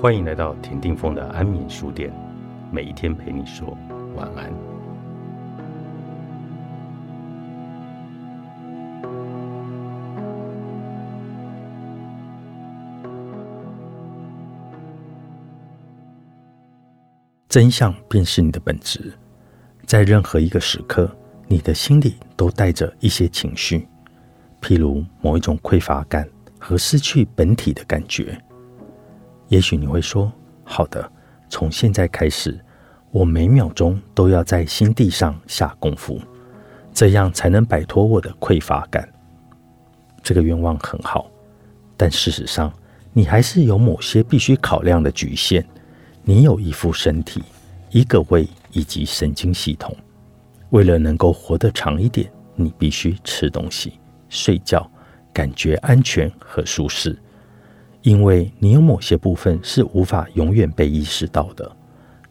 欢迎来到田定峰的安眠书店，每一天陪你说晚安。真相便是你的本质，在任何一个时刻，你的心里都带着一些情绪，譬如某一种匮乏感和失去本体的感觉。也许你会说：“好的，从现在开始，我每秒钟都要在心地上下功夫，这样才能摆脱我的匮乏感。”这个愿望很好，但事实上，你还是有某些必须考量的局限。你有一副身体、一个胃以及神经系统，为了能够活得长一点，你必须吃东西、睡觉，感觉安全和舒适。因为你有某些部分是无法永远被意识到的，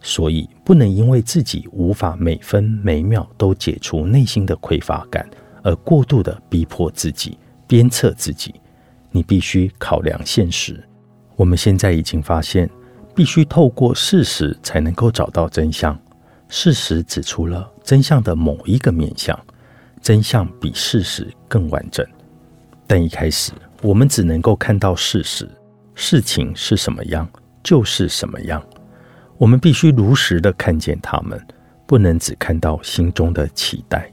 所以不能因为自己无法每分每秒都解除内心的匮乏感，而过度的逼迫自己、鞭策自己。你必须考量现实。我们现在已经发现，必须透过事实才能够找到真相。事实指出了真相的某一个面相，真相比事实更完整。但一开始，我们只能够看到事实。事情是什么样，就是什么样。我们必须如实的看见他们，不能只看到心中的期待。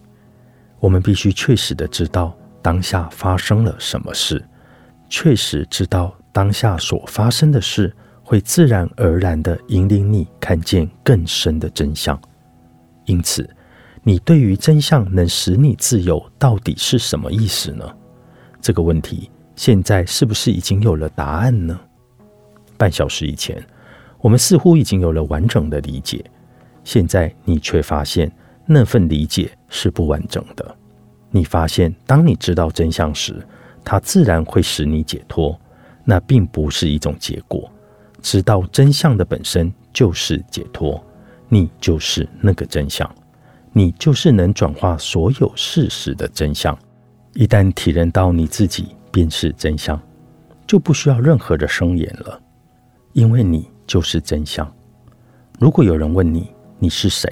我们必须确实的知道当下发生了什么事，确实知道当下所发生的事会自然而然的引领你看见更深的真相。因此，你对于真相能使你自由到底是什么意思呢？这个问题。现在是不是已经有了答案呢？半小时以前，我们似乎已经有了完整的理解。现在你却发现那份理解是不完整的。你发现，当你知道真相时，它自然会使你解脱。那并不是一种结果。知道真相的本身就是解脱。你就是那个真相。你就是能转化所有事实的真相。一旦体认到你自己。便是真相，就不需要任何的声言了，因为你就是真相。如果有人问你你是谁，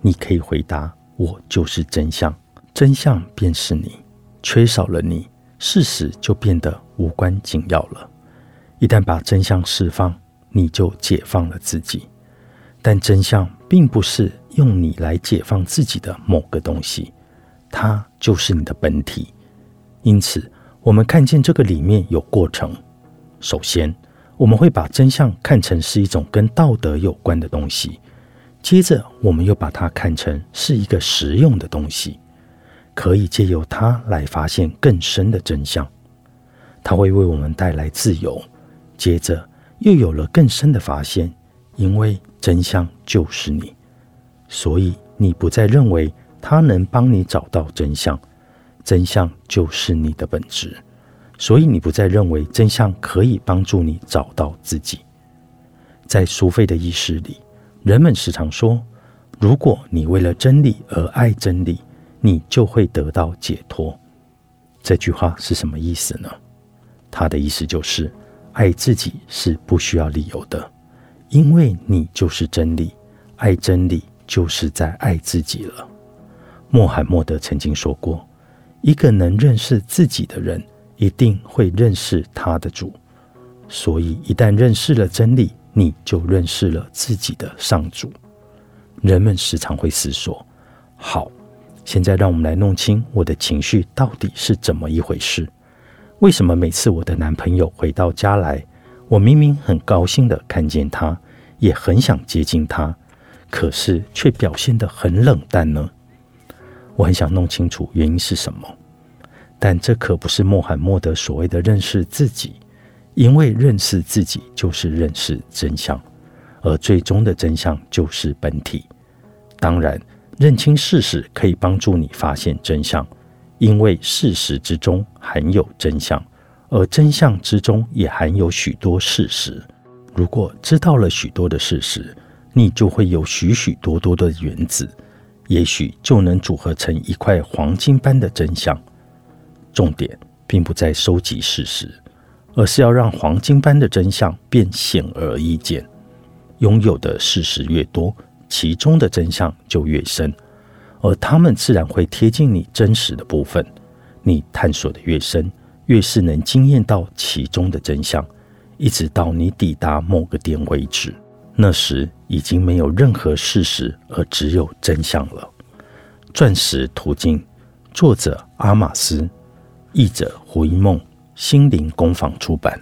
你可以回答：我就是真相。真相便是你，缺少了你，事实就变得无关紧要了。一旦把真相释放，你就解放了自己。但真相并不是用你来解放自己的某个东西，它就是你的本体。因此。我们看见这个里面有过程。首先，我们会把真相看成是一种跟道德有关的东西；接着，我们又把它看成是一个实用的东西，可以借由它来发现更深的真相。它会为我们带来自由。接着，又有了更深的发现，因为真相就是你，所以你不再认为它能帮你找到真相。真相就是你的本质，所以你不再认为真相可以帮助你找到自己。在苏菲的意识里，人们时常说：“如果你为了真理而爱真理，你就会得到解脱。”这句话是什么意思呢？他的意思就是，爱自己是不需要理由的，因为你就是真理。爱真理就是在爱自己了。穆罕默德曾经说过。一个能认识自己的人，一定会认识他的主。所以，一旦认识了真理，你就认识了自己的上主。人们时常会思索：好，现在让我们来弄清我的情绪到底是怎么一回事？为什么每次我的男朋友回到家来，我明明很高兴的看见他，也很想接近他，可是却表现得很冷淡呢？我很想弄清楚原因是什么，但这可不是穆罕默德所谓的认识自己，因为认识自己就是认识真相，而最终的真相就是本体。当然，认清事实可以帮助你发现真相，因为事实之中含有真相，而真相之中也含有许多事实。如果知道了许多的事实，你就会有许许多多的原子。也许就能组合成一块黄金般的真相。重点并不在收集事实，而是要让黄金般的真相变显而易见。拥有的事实越多，其中的真相就越深，而他们自然会贴近你真实的部分。你探索的越深，越是能惊艳到其中的真相，一直到你抵达某个点为止。那时已经没有任何事实，而只有真相了。钻石途径，作者阿马斯，译者胡一梦，心灵工坊出版。